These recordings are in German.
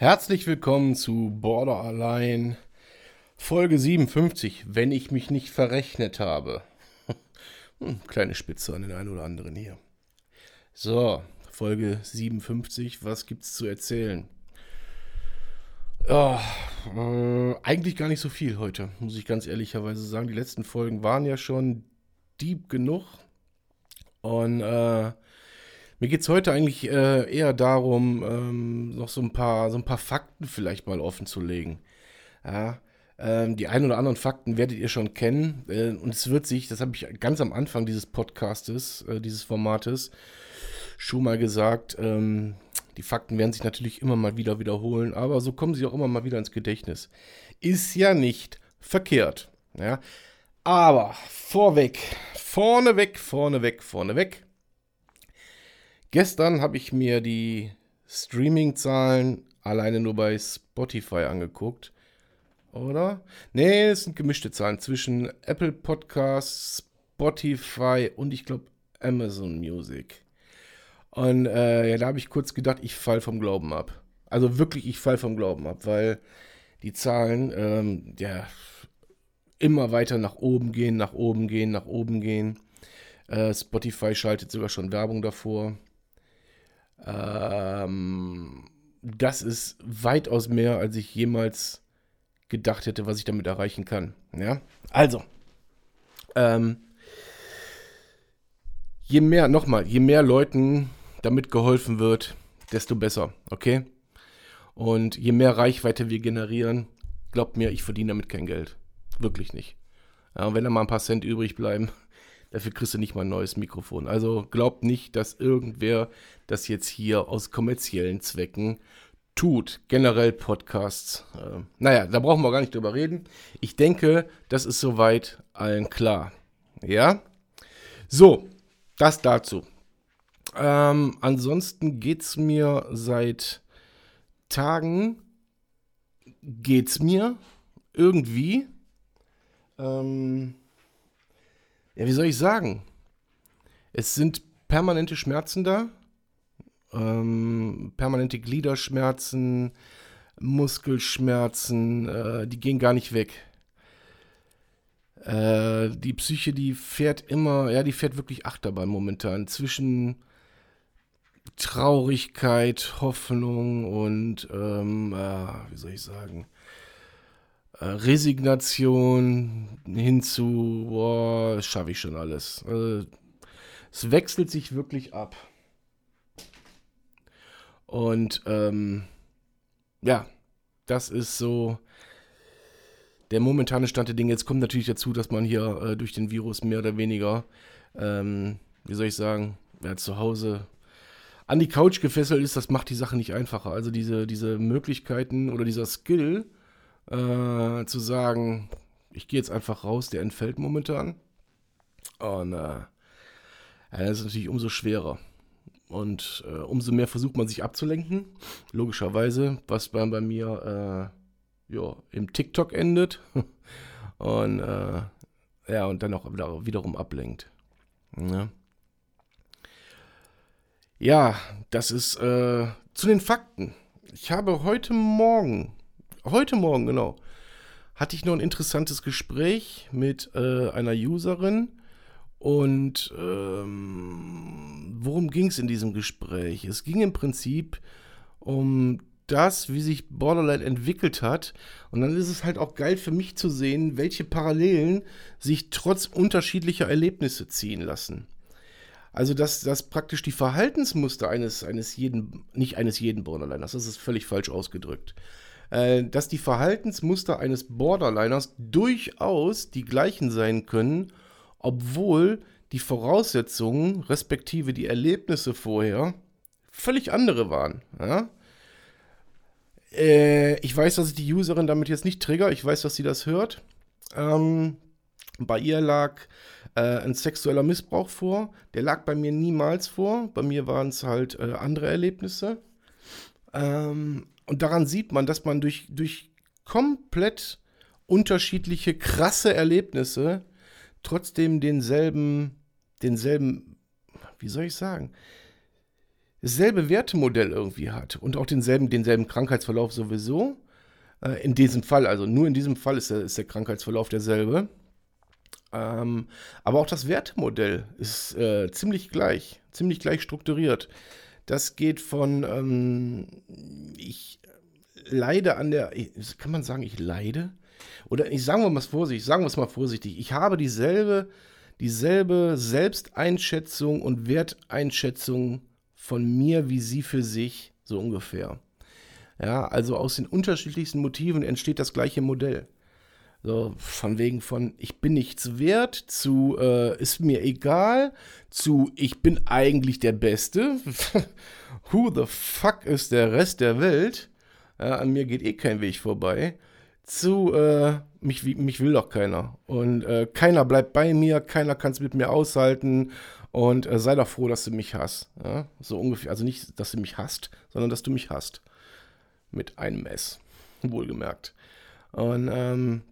Herzlich willkommen zu Border Allein, Folge 57, wenn ich mich nicht verrechnet habe. Hm, kleine Spitze an den einen oder anderen hier. So, Folge 57, was gibt's zu erzählen? Ja, äh, eigentlich gar nicht so viel heute, muss ich ganz ehrlicherweise sagen. Die letzten Folgen waren ja schon deep genug. Und äh, mir geht es heute eigentlich äh, eher darum, ähm, noch so ein, paar, so ein paar Fakten vielleicht mal offen zu legen. Ja, ähm, die ein oder anderen Fakten werdet ihr schon kennen. Äh, und es wird sich, das habe ich ganz am Anfang dieses Podcastes, äh, dieses Formates, schon mal gesagt, ähm, die Fakten werden sich natürlich immer mal wieder wiederholen, aber so kommen sie auch immer mal wieder ins Gedächtnis. Ist ja nicht verkehrt. Ja. Aber vorweg, vorneweg, vorneweg, vorneweg Gestern habe ich mir die Streaming-Zahlen alleine nur bei Spotify angeguckt. Oder? Nee, es sind gemischte Zahlen zwischen Apple Podcasts, Spotify und ich glaube Amazon Music. Und äh, ja, da habe ich kurz gedacht, ich fall vom Glauben ab. Also wirklich, ich fall vom Glauben ab, weil die Zahlen ähm, ja immer weiter nach oben gehen, nach oben gehen, nach oben gehen. Äh, Spotify schaltet sogar schon Werbung davor. Ähm, das ist weitaus mehr, als ich jemals gedacht hätte, was ich damit erreichen kann. Ja, also, ähm, je mehr, nochmal, je mehr Leuten damit geholfen wird, desto besser, okay? Und je mehr Reichweite wir generieren, glaubt mir, ich verdiene damit kein Geld. Wirklich nicht. Ja, wenn da mal ein paar Cent übrig bleiben, Dafür kriegst du nicht mal ein neues Mikrofon. Also glaubt nicht, dass irgendwer das jetzt hier aus kommerziellen Zwecken tut. Generell Podcasts. Äh, naja, da brauchen wir gar nicht drüber reden. Ich denke, das ist soweit allen klar. Ja? So, das dazu. Ähm, ansonsten es mir seit Tagen, geht's mir irgendwie. Ähm, ja, wie soll ich sagen? Es sind permanente Schmerzen da. Ähm, permanente Gliederschmerzen, Muskelschmerzen, äh, die gehen gar nicht weg. Äh, die Psyche, die fährt immer, ja, die fährt wirklich Achterbahn momentan zwischen Traurigkeit, Hoffnung und, ähm, äh, wie soll ich sagen, Resignation hinzu, boah, das schaffe ich schon alles. Also, es wechselt sich wirklich ab. Und ähm, ja, das ist so der momentane Stand der Dinge. Jetzt kommt natürlich dazu, dass man hier äh, durch den Virus mehr oder weniger, ähm, wie soll ich sagen, ja, zu Hause an die Couch gefesselt ist. Das macht die Sache nicht einfacher. Also diese, diese Möglichkeiten oder dieser Skill, äh, zu sagen, ich gehe jetzt einfach raus, der entfällt momentan. Und äh, das ist natürlich umso schwerer. Und äh, umso mehr versucht man sich abzulenken. Logischerweise, was bei, bei mir äh, ja, im TikTok endet. und äh, ja, und dann auch wieder, wiederum ablenkt. Ja, ne? ja das ist äh, zu den Fakten. Ich habe heute Morgen heute Morgen, genau, hatte ich noch ein interessantes Gespräch mit äh, einer Userin. Und ähm, worum ging es in diesem Gespräch? Es ging im Prinzip um das, wie sich Borderline entwickelt hat. Und dann ist es halt auch geil für mich zu sehen, welche Parallelen sich trotz unterschiedlicher Erlebnisse ziehen lassen. Also, dass, dass praktisch die Verhaltensmuster eines, eines jeden, nicht eines jeden Borderliners, das ist völlig falsch ausgedrückt, äh, dass die Verhaltensmuster eines Borderliners durchaus die gleichen sein können, obwohl die Voraussetzungen, respektive die Erlebnisse vorher, völlig andere waren. Ja? Äh, ich weiß, dass ich die Userin damit jetzt nicht trigger. Ich weiß, dass sie das hört. Ähm, bei ihr lag äh, ein sexueller Missbrauch vor. Der lag bei mir niemals vor. Bei mir waren es halt äh, andere Erlebnisse. Ähm, und daran sieht man, dass man durch, durch komplett unterschiedliche, krasse Erlebnisse trotzdem denselben, denselben, wie soll ich sagen, dasselbe Wertemodell irgendwie hat und auch denselben, denselben Krankheitsverlauf sowieso. Äh, in diesem Fall, also nur in diesem Fall ist der, ist der Krankheitsverlauf derselbe. Ähm, aber auch das Wertemodell ist äh, ziemlich gleich, ziemlich gleich strukturiert. Das geht von, ähm, ich leide an der, kann man sagen, ich leide? Oder ich sagen wir mal vorsichtig, sagen wir es mal vorsichtig, ich habe dieselbe, dieselbe Selbsteinschätzung und Werteinschätzung von mir wie sie für sich, so ungefähr. Ja, also aus den unterschiedlichsten Motiven entsteht das gleiche Modell. So, von wegen von, ich bin nichts wert, zu, äh, ist mir egal, zu, ich bin eigentlich der Beste. Who the fuck ist der Rest der Welt? Ja, an mir geht eh kein Weg vorbei. Zu, äh, mich, mich will doch keiner. Und äh, keiner bleibt bei mir, keiner kann es mit mir aushalten. Und äh, sei doch froh, dass du mich hast. Ja? So ungefähr. Also nicht, dass du mich hast, sondern dass du mich hast. Mit einem S. Wohlgemerkt. Und ähm,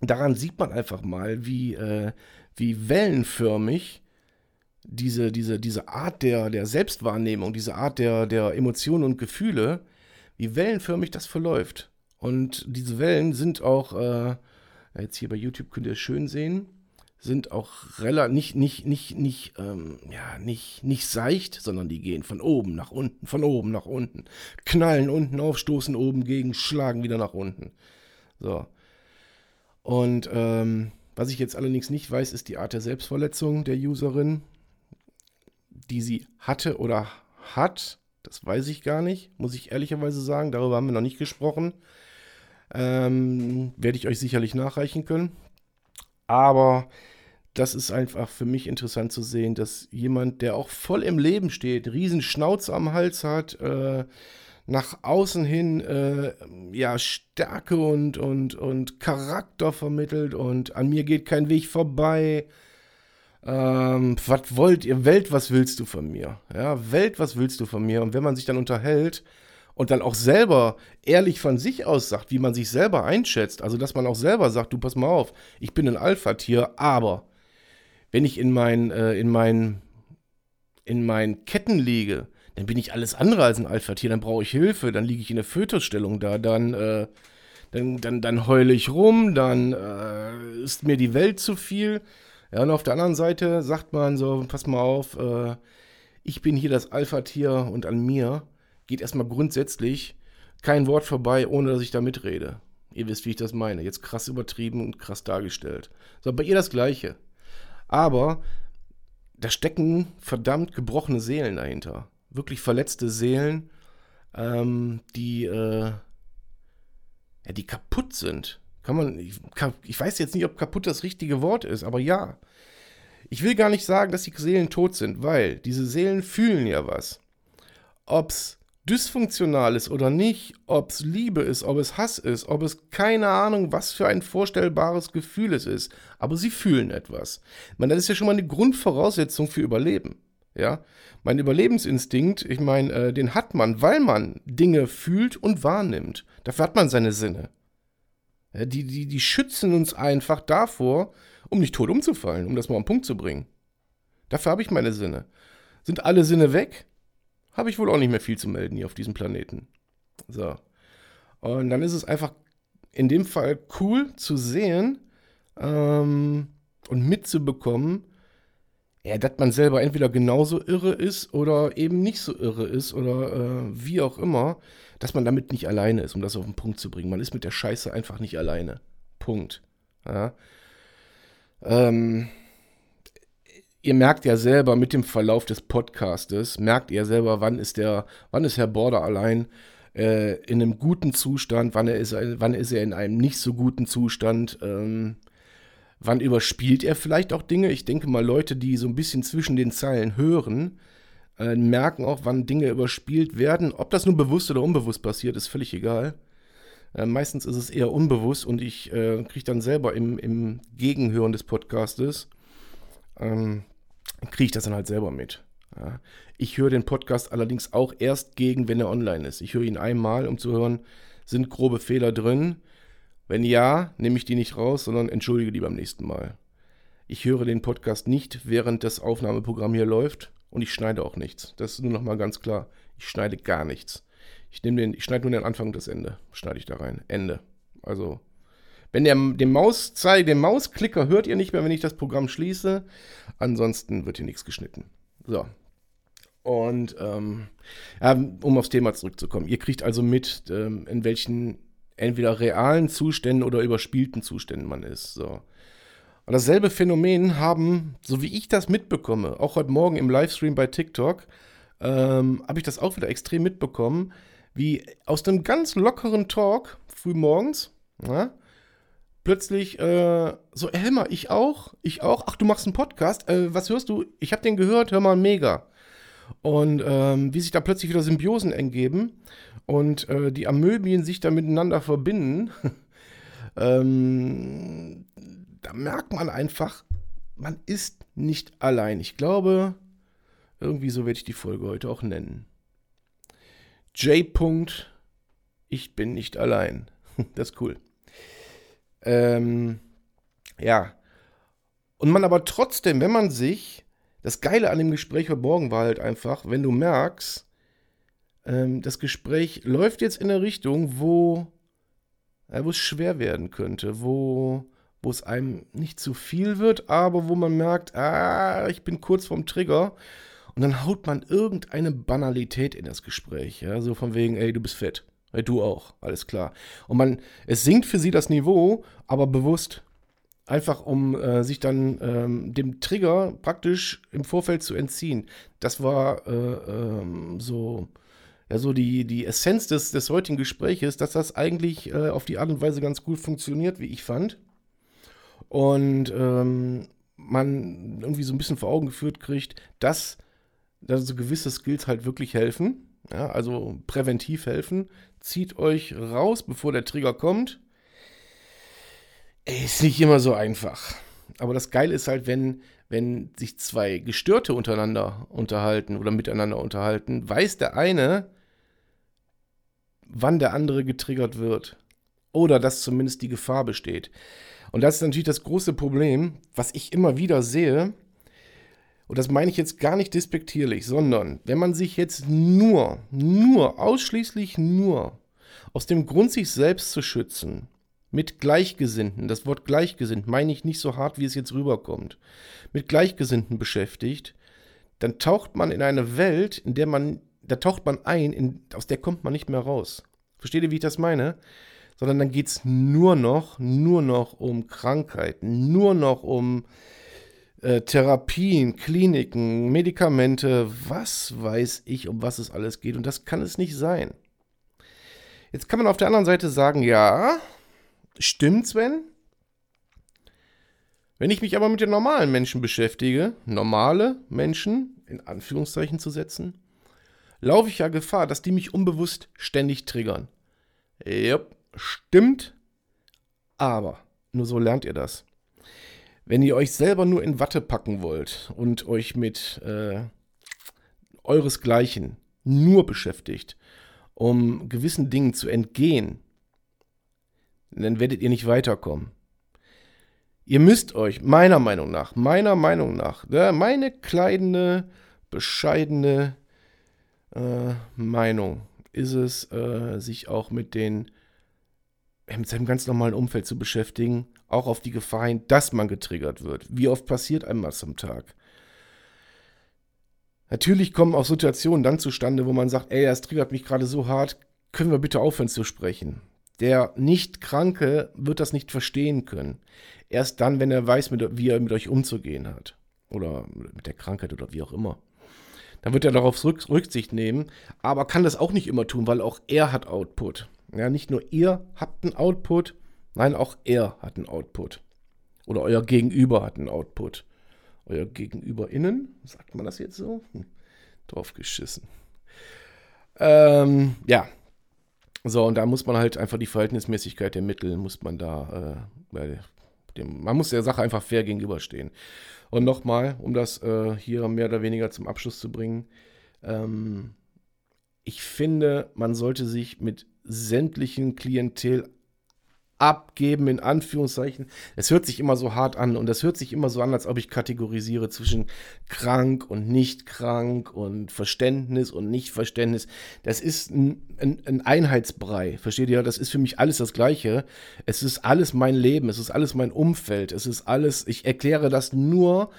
daran sieht man einfach mal, wie, äh, wie wellenförmig diese, diese, diese Art der, der Selbstwahrnehmung, diese Art der, der Emotionen und Gefühle, wie wellenförmig das verläuft. Und diese Wellen sind auch, äh, jetzt hier bei YouTube könnt ihr es schön sehen, sind auch relativ nicht, nicht, nicht, nicht, ähm, ja, nicht, nicht seicht, sondern die gehen von oben nach unten, von oben nach unten, knallen unten auf, stoßen oben gegen, schlagen wieder nach unten. So. Und ähm, was ich jetzt allerdings nicht weiß, ist die Art der Selbstverletzung der Userin, die sie hatte oder hat. Das weiß ich gar nicht, muss ich ehrlicherweise sagen. Darüber haben wir noch nicht gesprochen. Ähm, werde ich euch sicherlich nachreichen können. Aber das ist einfach für mich interessant zu sehen, dass jemand, der auch voll im Leben steht, riesen Schnauze am Hals hat, äh, nach außen hin äh, ja Stärke und, und, und Charakter vermittelt und an mir geht kein Weg vorbei. Ähm, was wollt ihr? Welt, was willst du von mir? Ja, Welt, was willst du von mir? Und wenn man sich dann unterhält und dann auch selber ehrlich von sich aus sagt, wie man sich selber einschätzt, also dass man auch selber sagt, du pass mal auf, ich bin ein Alpha-Tier, aber wenn ich in mein, äh, in mein, in meinen Ketten liege, dann bin ich alles andere als ein Alpha-Tier, dann brauche ich Hilfe, dann liege ich in der Fötusstellung da, dann, äh, dann, dann, dann heule ich rum, dann äh, ist mir die Welt zu viel. Ja, und auf der anderen Seite sagt man so, pass mal auf, äh, ich bin hier das Alpha-Tier und an mir geht erstmal grundsätzlich kein Wort vorbei, ohne dass ich da mitrede. Ihr wisst, wie ich das meine. Jetzt krass übertrieben und krass dargestellt. So, bei ihr das Gleiche. Aber da stecken verdammt gebrochene Seelen dahinter wirklich verletzte Seelen, ähm, die, äh, ja, die kaputt sind. Kann man, ich, ich weiß jetzt nicht, ob kaputt das richtige Wort ist, aber ja. Ich will gar nicht sagen, dass die Seelen tot sind, weil diese Seelen fühlen ja was. Ob's dysfunktional ist oder nicht, ob es Liebe ist, ob es Hass ist, ob es keine Ahnung, was für ein vorstellbares Gefühl es ist, aber sie fühlen etwas. Meine, das ist ja schon mal eine Grundvoraussetzung für Überleben. Ja, mein Überlebensinstinkt, ich meine, äh, den hat man, weil man Dinge fühlt und wahrnimmt. Dafür hat man seine Sinne. Ja, die, die, die schützen uns einfach davor, um nicht tot umzufallen, um das mal am Punkt zu bringen. Dafür habe ich meine Sinne. Sind alle Sinne weg, habe ich wohl auch nicht mehr viel zu melden hier auf diesem Planeten. So. Und dann ist es einfach in dem Fall cool zu sehen ähm, und mitzubekommen, ja, dass man selber entweder genauso irre ist oder eben nicht so irre ist oder äh, wie auch immer, dass man damit nicht alleine ist, um das auf den Punkt zu bringen. Man ist mit der Scheiße einfach nicht alleine. Punkt. Ja. Ähm, ihr merkt ja selber mit dem Verlauf des Podcastes, merkt ihr selber, wann ist der, wann ist Herr Border allein äh, in einem guten Zustand, wann, er ist, wann ist er in einem nicht so guten Zustand. Ähm, Wann überspielt er vielleicht auch Dinge? Ich denke mal, Leute, die so ein bisschen zwischen den Zeilen hören, äh, merken auch, wann Dinge überspielt werden. Ob das nun bewusst oder unbewusst passiert, ist völlig egal. Äh, meistens ist es eher unbewusst und ich äh, kriege dann selber im, im Gegenhören des Podcastes, ähm, kriege ich das dann halt selber mit. Ja. Ich höre den Podcast allerdings auch erst gegen, wenn er online ist. Ich höre ihn einmal, um zu hören, sind grobe Fehler drin. Wenn ja, nehme ich die nicht raus, sondern entschuldige die beim nächsten Mal. Ich höre den Podcast nicht, während das Aufnahmeprogramm hier läuft und ich schneide auch nichts. Das ist nur nochmal ganz klar. Ich schneide gar nichts. Ich nehme den, ich schneide nur den Anfang und das Ende. Schneide ich da rein. Ende. Also, wenn der den Mauszei, den Mausklicker hört ihr nicht mehr, wenn ich das Programm schließe. Ansonsten wird hier nichts geschnitten. So. Und ähm, ja, um aufs Thema zurückzukommen. Ihr kriegt also mit, ähm, in welchen entweder realen Zuständen oder überspielten Zuständen man ist. So. Und dasselbe Phänomen haben, so wie ich das mitbekomme, auch heute Morgen im Livestream bei TikTok, ähm, habe ich das auch wieder extrem mitbekommen, wie aus einem ganz lockeren Talk früh morgens, ja, plötzlich äh, so, Helmer, ich auch, ich auch, ach, du machst einen Podcast, äh, was hörst du? Ich habe den gehört, hör mal, mega. Und ähm, wie sich da plötzlich wieder Symbiosen ergeben und äh, die Amöbien sich da miteinander verbinden. ähm, da merkt man einfach, man ist nicht allein. Ich glaube, irgendwie so werde ich die Folge heute auch nennen. J. -Punkt, ich bin nicht allein. Das ist cool. Ähm, ja. Und man aber trotzdem, wenn man sich, das Geile an dem Gespräch heute Morgen war halt einfach, wenn du merkst, ähm, das Gespräch läuft jetzt in eine Richtung, wo, ja, wo es schwer werden könnte, wo wo es einem nicht zu viel wird, aber wo man merkt, ah, ich bin kurz vorm Trigger. Und dann haut man irgendeine Banalität in das Gespräch. Ja, so von wegen, ey, du bist fett. Ey, du auch, alles klar. Und man, es sinkt für sie das Niveau, aber bewusst. Einfach um äh, sich dann ähm, dem Trigger praktisch im Vorfeld zu entziehen. Das war äh, ähm, so, ja, so die, die Essenz des, des heutigen Gespräches, dass das eigentlich äh, auf die Art und Weise ganz gut funktioniert, wie ich fand und ähm, man irgendwie so ein bisschen vor Augen geführt kriegt, dass, dass so gewisse Skills halt wirklich helfen, ja, also präventiv helfen. Zieht euch raus, bevor der Trigger kommt. Ist nicht immer so einfach. Aber das Geile ist halt, wenn, wenn sich zwei Gestörte untereinander unterhalten oder miteinander unterhalten, weiß der eine, wann der andere getriggert wird. Oder dass zumindest die Gefahr besteht. Und das ist natürlich das große Problem, was ich immer wieder sehe. Und das meine ich jetzt gar nicht despektierlich, sondern wenn man sich jetzt nur, nur, ausschließlich nur aus dem Grund, sich selbst zu schützen, mit Gleichgesinnten, das Wort Gleichgesinnt meine ich nicht so hart, wie es jetzt rüberkommt, mit Gleichgesinnten beschäftigt, dann taucht man in eine Welt, in der man, da taucht man ein, in, aus der kommt man nicht mehr raus. Versteht ihr, wie ich das meine? sondern dann geht es nur noch, nur noch um Krankheiten, nur noch um äh, Therapien, Kliniken, Medikamente, was weiß ich, um was es alles geht. Und das kann es nicht sein. Jetzt kann man auf der anderen Seite sagen, ja, stimmt, Sven. Wenn ich mich aber mit den normalen Menschen beschäftige, normale Menschen in Anführungszeichen zu setzen, laufe ich ja Gefahr, dass die mich unbewusst ständig triggern. Jupp, stimmt, aber nur so lernt ihr das. Wenn ihr euch selber nur in Watte packen wollt und euch mit äh, euresgleichen nur beschäftigt, um gewissen Dingen zu entgehen, dann werdet ihr nicht weiterkommen. Ihr müsst euch, meiner Meinung nach, meiner Meinung nach, ja, meine kleine, bescheidene äh, Meinung ist es, äh, sich auch mit den mit seinem ganz normalen Umfeld zu beschäftigen, auch auf die Gefahr hin, dass man getriggert wird. Wie oft passiert einem was am Tag? Natürlich kommen auch Situationen dann zustande, wo man sagt, ey, das triggert mich gerade so hart, können wir bitte aufhören zu sprechen. Der Nicht-Kranke wird das nicht verstehen können. Erst dann, wenn er weiß, wie er mit euch umzugehen hat. Oder mit der Krankheit oder wie auch immer. Dann wird er darauf Rücksicht nehmen, aber kann das auch nicht immer tun, weil auch er hat Output. Ja, nicht nur ihr habt einen Output, nein, auch er hat einen Output. Oder euer Gegenüber hat einen Output. Euer Gegenüber innen, sagt man das jetzt so? Hm. Drauf geschissen. Ähm, ja. So, und da muss man halt einfach die Verhältnismäßigkeit der Mittel, muss man da, äh, bei dem, man muss der Sache einfach fair gegenüberstehen. Und nochmal, um das äh, hier mehr oder weniger zum Abschluss zu bringen, ähm, ich finde, man sollte sich mit sämtlichen Klientel abgeben, in Anführungszeichen. Es hört sich immer so hart an und es hört sich immer so an, als ob ich kategorisiere zwischen krank und nicht krank und Verständnis und Nichtverständnis. Das ist ein, ein, ein, Einheitsbrei, versteht ihr? Das ist für mich alles das Gleiche. Es ist alles mein Leben, es ist alles mein Umfeld, es ist alles, ich erkläre das nur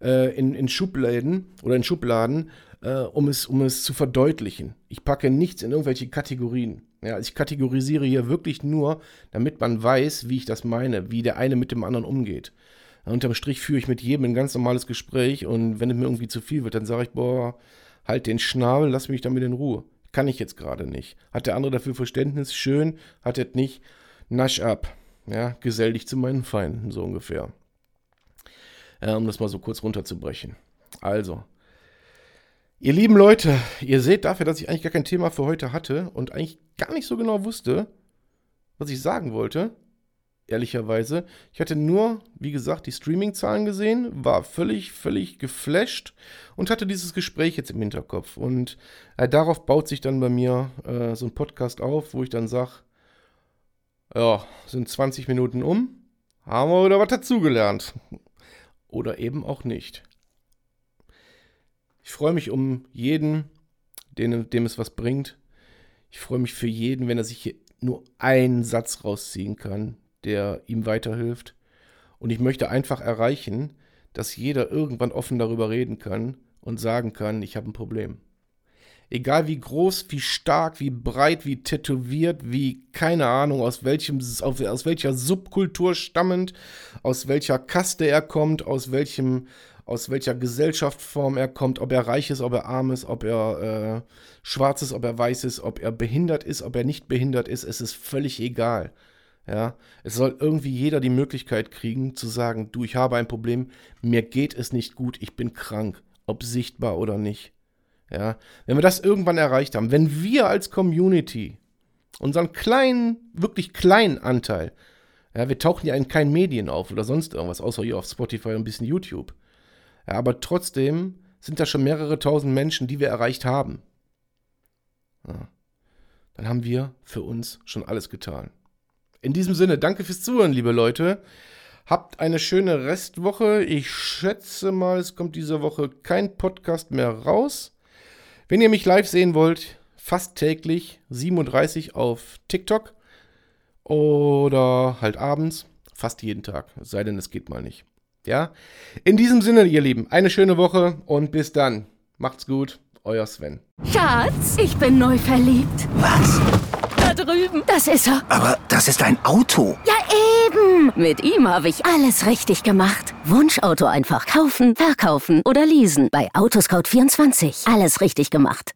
äh, in, in Schubladen oder in Schubladen, äh, um, es, um es zu verdeutlichen. Ich packe nichts in irgendwelche Kategorien. Ja, ich kategorisiere hier wirklich nur, damit man weiß, wie ich das meine, wie der eine mit dem anderen umgeht. Unterm Strich führe ich mit jedem ein ganz normales Gespräch und wenn es mir irgendwie zu viel wird, dann sage ich, boah, halt den Schnabel, lass mich damit in Ruhe. Kann ich jetzt gerade nicht. Hat der andere dafür Verständnis? Schön. Hat er nicht? Nasch ab. Ja, gesell dich zu meinen Feinden, so ungefähr. Ja, um das mal so kurz runterzubrechen. Also, Ihr lieben Leute, ihr seht dafür, dass ich eigentlich gar kein Thema für heute hatte und eigentlich gar nicht so genau wusste, was ich sagen wollte. Ehrlicherweise. Ich hatte nur, wie gesagt, die Streaming-Zahlen gesehen, war völlig, völlig geflasht und hatte dieses Gespräch jetzt im Hinterkopf. Und äh, darauf baut sich dann bei mir äh, so ein Podcast auf, wo ich dann sage, ja, sind 20 Minuten um, haben wir wieder was dazugelernt. Oder eben auch nicht. Ich freue mich um jeden, dem, dem es was bringt. Ich freue mich für jeden, wenn er sich hier nur einen Satz rausziehen kann, der ihm weiterhilft. Und ich möchte einfach erreichen, dass jeder irgendwann offen darüber reden kann und sagen kann, ich habe ein Problem. Egal wie groß, wie stark, wie breit, wie tätowiert, wie keine Ahnung, aus, welchem, aus welcher Subkultur stammend, aus welcher Kaste er kommt, aus welchem aus welcher Gesellschaftsform er kommt, ob er reich ist, ob er arm ist, ob er äh, schwarz ist, ob er weiß ist, ob er behindert ist, ob er nicht behindert ist, es ist völlig egal. Ja, es soll irgendwie jeder die Möglichkeit kriegen zu sagen, du, ich habe ein Problem, mir geht es nicht gut, ich bin krank, ob sichtbar oder nicht. Ja, wenn wir das irgendwann erreicht haben, wenn wir als Community unseren kleinen, wirklich kleinen Anteil, ja, wir tauchen ja in keinen Medien auf oder sonst irgendwas, außer hier auf Spotify und ein bisschen YouTube. Ja, aber trotzdem sind da schon mehrere tausend Menschen, die wir erreicht haben. Ja. Dann haben wir für uns schon alles getan. In diesem Sinne, danke fürs Zuhören, liebe Leute. Habt eine schöne Restwoche. Ich schätze mal, es kommt diese Woche kein Podcast mehr raus. Wenn ihr mich live sehen wollt, fast täglich 37 auf TikTok oder halt abends, fast jeden Tag. Es sei denn, es geht mal nicht. Ja? In diesem Sinne, ihr Lieben, eine schöne Woche und bis dann. Macht's gut, euer Sven. Schatz, ich bin neu verliebt. Was? Da drüben. Das ist er. Aber das ist ein Auto. Ja, eben. Mit ihm habe ich alles richtig gemacht. Wunschauto einfach kaufen, verkaufen oder leasen. Bei Autoscout24. Alles richtig gemacht.